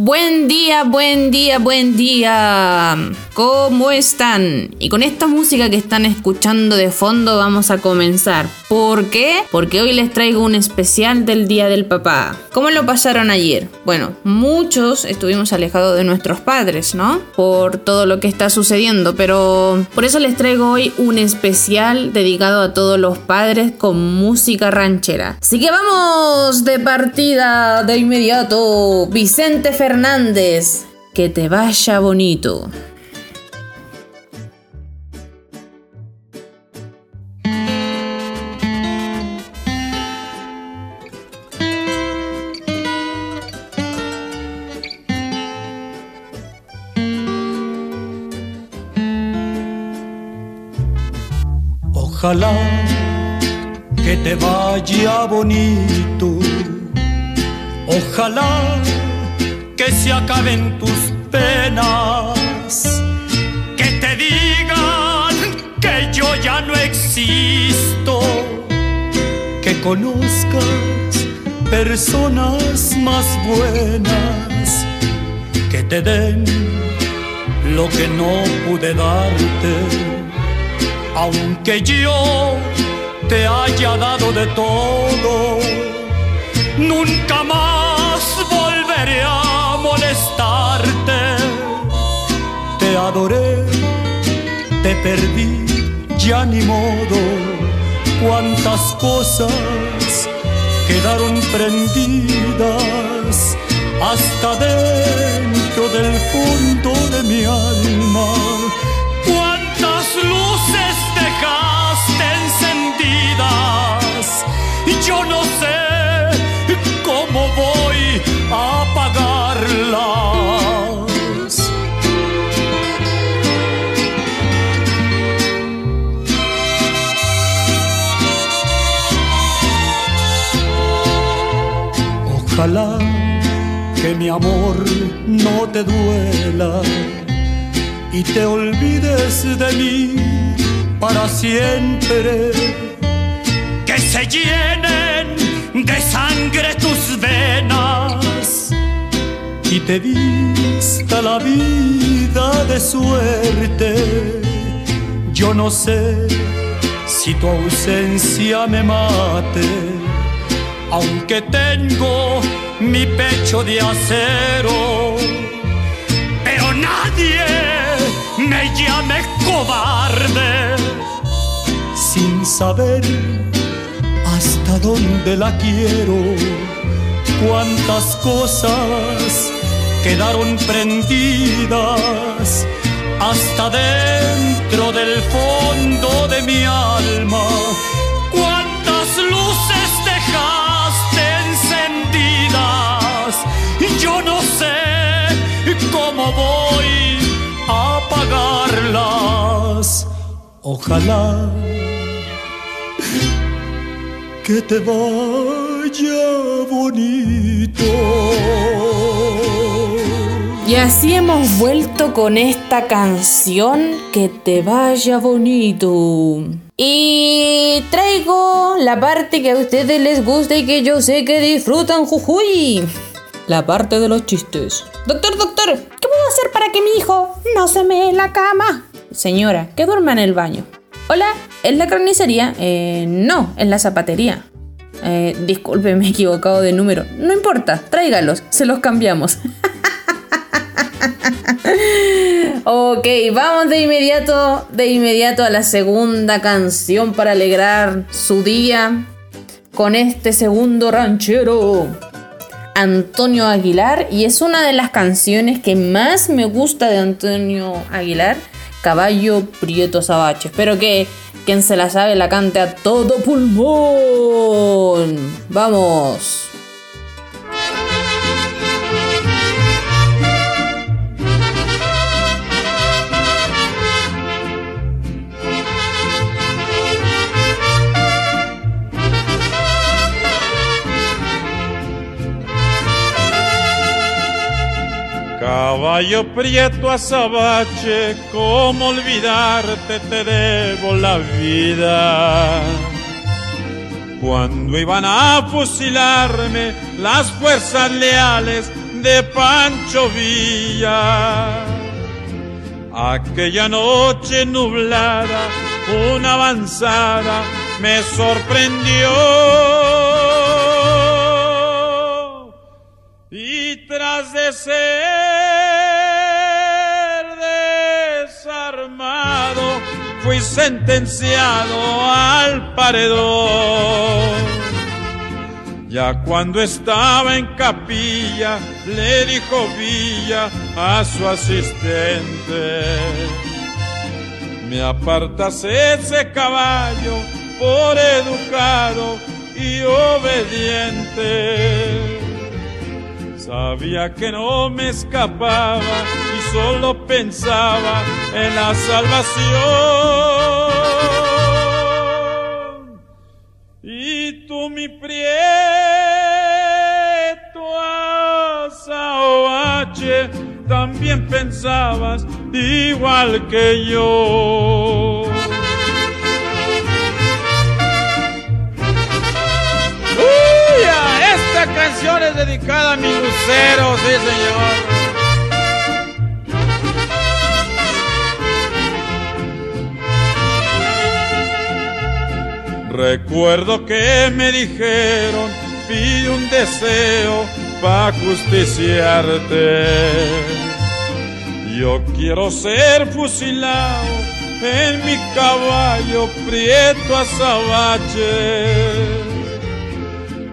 Buen día, buen día, buen día. ¿Cómo están? Y con esta música que están escuchando de fondo vamos a comenzar. ¿Por qué? Porque hoy les traigo un especial del Día del Papá. ¿Cómo lo pasaron ayer? Bueno, muchos estuvimos alejados de nuestros padres, ¿no? Por todo lo que está sucediendo, pero por eso les traigo hoy un especial dedicado a todos los padres con música ranchera. Así que vamos de partida de inmediato. Vicente Fernández Fernández. Que te vaya bonito. Ojalá que te vaya bonito. Ojalá se acaben tus penas, que te digan que yo ya no existo, que conozcas personas más buenas, que te den lo que no pude darte, aunque yo te haya dado de todo, nunca más volveré a adoré, te perdí, ya ni modo. Cuántas cosas quedaron prendidas hasta dentro del fondo de mi alma. Que mi amor no te duela y te olvides de mí para siempre. Que se llenen de sangre tus venas y te vista la vida de suerte. Yo no sé si tu ausencia me mate, aunque tengo mi pecho de acero, pero nadie me llame cobarde sin saber hasta dónde la quiero, cuántas cosas quedaron prendidas hasta dentro del fondo de mi alma. Ojalá que te vaya bonito. Y así hemos vuelto con esta canción Que te vaya bonito. Y traigo la parte que a ustedes les gusta y que yo sé que disfrutan, jujuy. La parte de los chistes. Doctor, doctor, ¿qué puedo hacer para que mi hijo no se me en la cama? Señora, que duerma en el baño. Hola, ¿es la carnicería? Eh, no, es la zapatería. Eh, disculpe, me he equivocado de número. No importa, tráigalos, se los cambiamos. ok, vamos de inmediato, de inmediato a la segunda canción para alegrar su día con este segundo ranchero. Antonio Aguilar y es una de las canciones que más me gusta de Antonio Aguilar Caballo Prieto Sabache. Espero que quien se la sabe la cante a todo pulmón. Vamos. Caballo prieto azabache, cómo olvidarte te debo la vida. Cuando iban a fusilarme las fuerzas leales de Pancho Villa. Aquella noche nublada, una avanzada me sorprendió. Y tras de ser fui sentenciado al paredón. Ya cuando estaba en capilla, le dijo Villa a su asistente, me apartas ese caballo por educado y obediente. Sabía que no me escapaba solo pensaba en la salvación. Y tú mi prieto azaoache también pensabas igual que yo. Uy, esta canción es dedicada a mi lucero, sí señor. Recuerdo que me dijeron, pide un deseo pa' justiciarte. Yo quiero ser fusilado en mi caballo prieto azabache.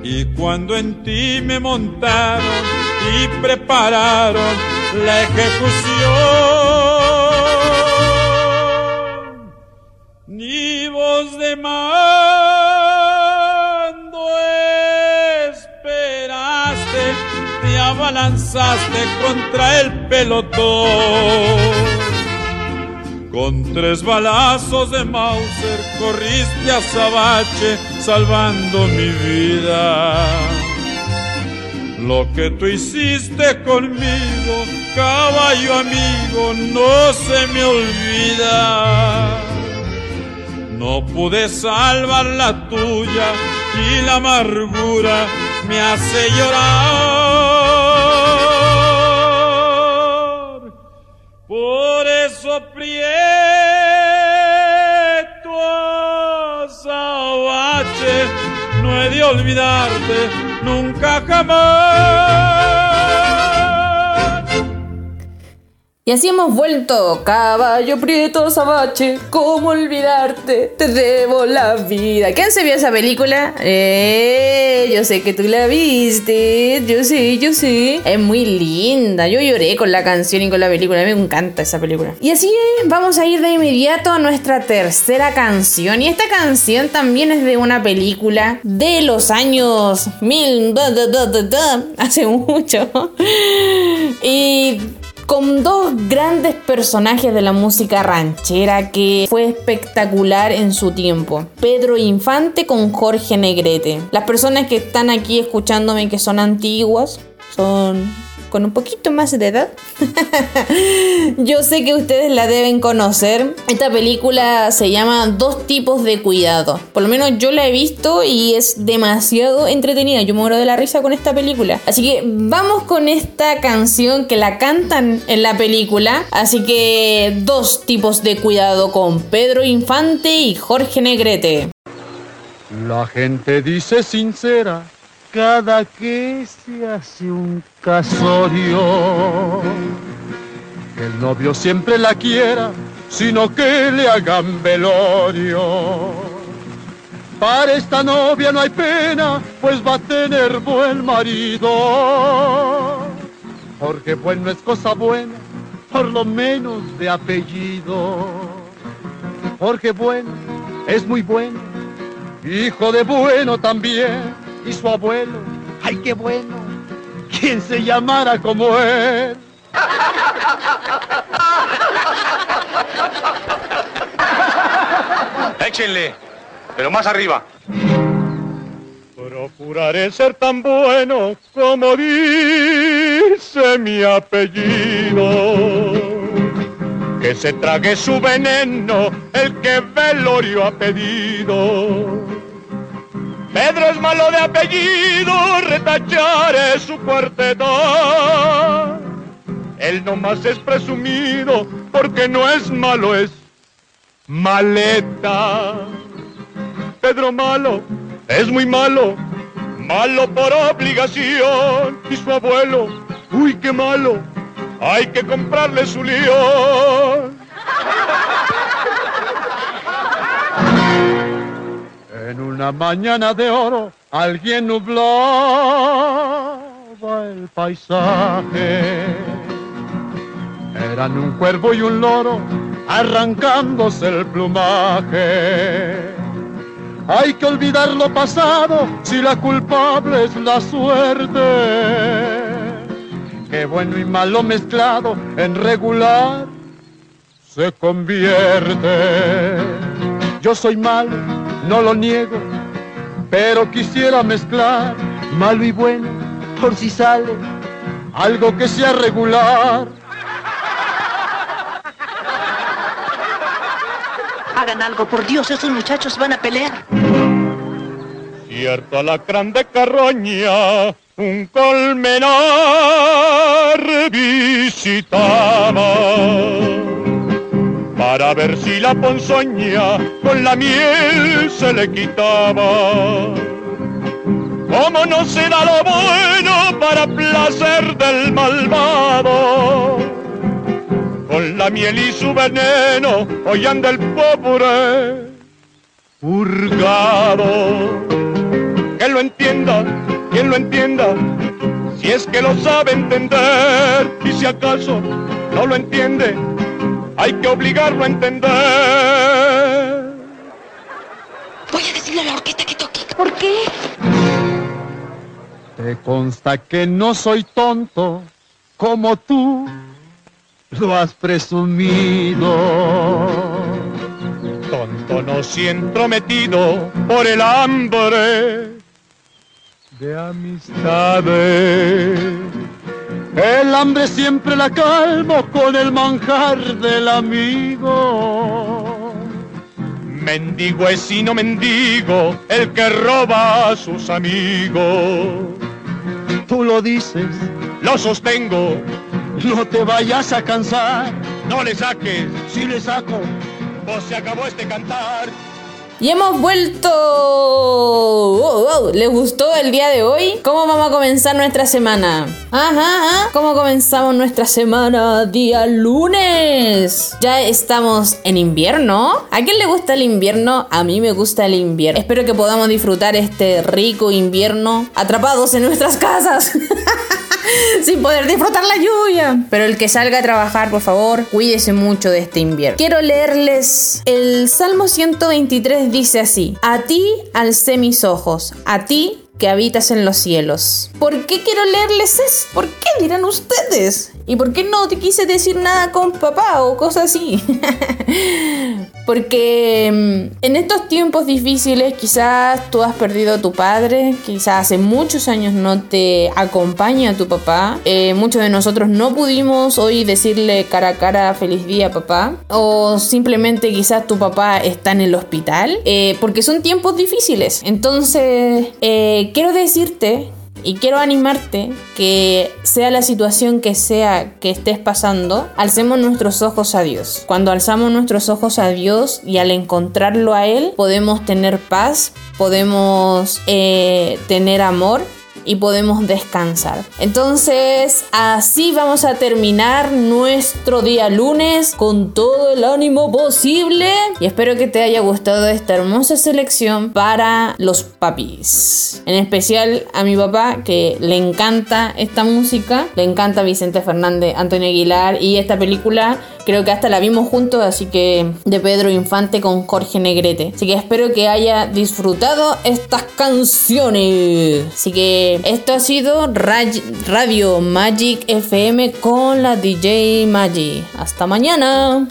Y cuando en ti me montaron y prepararon la ejecución, ni voz de mando abalanzaste contra el pelotón. Con tres balazos de Mauser corriste a Sabache salvando mi vida. Lo que tú hiciste conmigo, caballo amigo, no se me olvida. No pude salvar la tuya y la amargura me hace llorar. Por eso prieto azabache, no he de olvidarte nunca jamás. Y así hemos vuelto, caballo prieto sabache, ¿cómo olvidarte? Te debo la vida. ¿Quién se vio esa película? Eh, yo sé que tú la viste, yo sé, yo sé. Es muy linda, yo lloré con la canción y con la película, me encanta esa película. Y así vamos a ir de inmediato a nuestra tercera canción. Y esta canción también es de una película de los años mil... hace mucho. Y con dos grandes personajes de la música ranchera que fue espectacular en su tiempo. Pedro Infante con Jorge Negrete. Las personas que están aquí escuchándome que son antiguas, son con un poquito más de edad. Yo sé que ustedes la deben conocer. Esta película se llama Dos tipos de cuidado. Por lo menos yo la he visto y es demasiado entretenida. Yo muero de la risa con esta película. Así que vamos con esta canción que la cantan en la película. Así que dos tipos de cuidado con Pedro Infante y Jorge Negrete. La gente dice sincera cada que se hace un casorio. Que el novio siempre la quiera, sino que le hagan velorio. Para esta novia no hay pena, pues va a tener buen marido. Porque bueno es cosa buena, por lo menos de apellido. Porque bueno es muy bueno, hijo de bueno también y su abuelo, ay qué bueno, quien se llamara como él. Échenle, pero más arriba. Procuraré ser tan bueno como dice mi apellido. Que se trague su veneno el que velorio ha pedido Pedro es malo de apellido, retachar es su cuarteta. Él nomás es presumido porque no es malo, es maleta. Pedro malo es muy malo, malo por obligación. Y su abuelo, uy, qué malo, hay que comprarle su león. En una mañana de oro alguien nublaba el paisaje. Eran un cuervo y un loro arrancándose el plumaje. Hay que olvidar lo pasado si la culpable es la suerte. Que bueno y malo mezclado en regular se convierte. Yo soy malo, no lo niego, pero quisiera mezclar malo y bueno por si sale algo que sea regular. Hagan algo, por Dios, esos muchachos van a pelear. Cierto alacrán de carroña, un colmenar visitaba para ver si la ponzoña con la miel se le quitaba. Como no se da lo bueno para placer del malvado, con la miel y su veneno hoy anda el pobre purgado. Que lo entienda, quien lo entienda, si es que lo sabe entender, y si acaso no lo entiende, hay que obligarlo a entender. Voy a decirle a la orquesta que toque. ¿Por qué? Te consta que no soy tonto como tú lo has presumido. Tonto no si entrometido por el hambre de amistades. El hambre siempre la calmo con el manjar del amigo. Mendigo es y no mendigo el que roba a sus amigos. Tú lo dices, lo sostengo, no te vayas a cansar. No le saques, si le saco, pues se acabó este cantar. Y hemos vuelto. Oh, ¿Les gustó el día de hoy? ¿Cómo vamos a comenzar nuestra semana? Ajá. ¿Cómo comenzamos nuestra semana? Día lunes. Ya estamos en invierno. ¿A quién le gusta el invierno? A mí me gusta el invierno. Espero que podamos disfrutar este rico invierno atrapados en nuestras casas. sin poder disfrutar la lluvia. Pero el que salga a trabajar, por favor, cuídese mucho de este invierno. Quiero leerles el Salmo 123 dice así: A ti alcé mis ojos, a ti que habitas en los cielos. ¿Por qué quiero leerles eso? ¿Por qué dirán ustedes? ¿Y por qué no te quise decir nada con papá o cosas así? Porque mm, en estos tiempos difíciles quizás tú has perdido a tu padre, quizás hace muchos años no te acompaña tu papá, eh, muchos de nosotros no pudimos hoy decirle cara a cara feliz día papá, o simplemente quizás tu papá está en el hospital, eh, porque son tiempos difíciles. Entonces, eh, quiero decirte y quiero animarte que sea la situación que sea que estés pasando, alcemos nuestros ojos a Dios. Cuando alzamos nuestros ojos a Dios y al encontrarlo a Él, podemos tener paz, podemos eh, tener amor y podemos descansar. Entonces, así vamos a terminar nuestro día lunes con todo el ánimo posible y espero que te haya gustado esta hermosa selección para los papis. En especial a mi papá que le encanta esta música, le encanta Vicente Fernández, Antonio Aguilar y esta película Creo que hasta la vimos juntos, así que de Pedro Infante con Jorge Negrete. Así que espero que haya disfrutado estas canciones. Así que esto ha sido Radio Magic FM con la DJ Magic. Hasta mañana.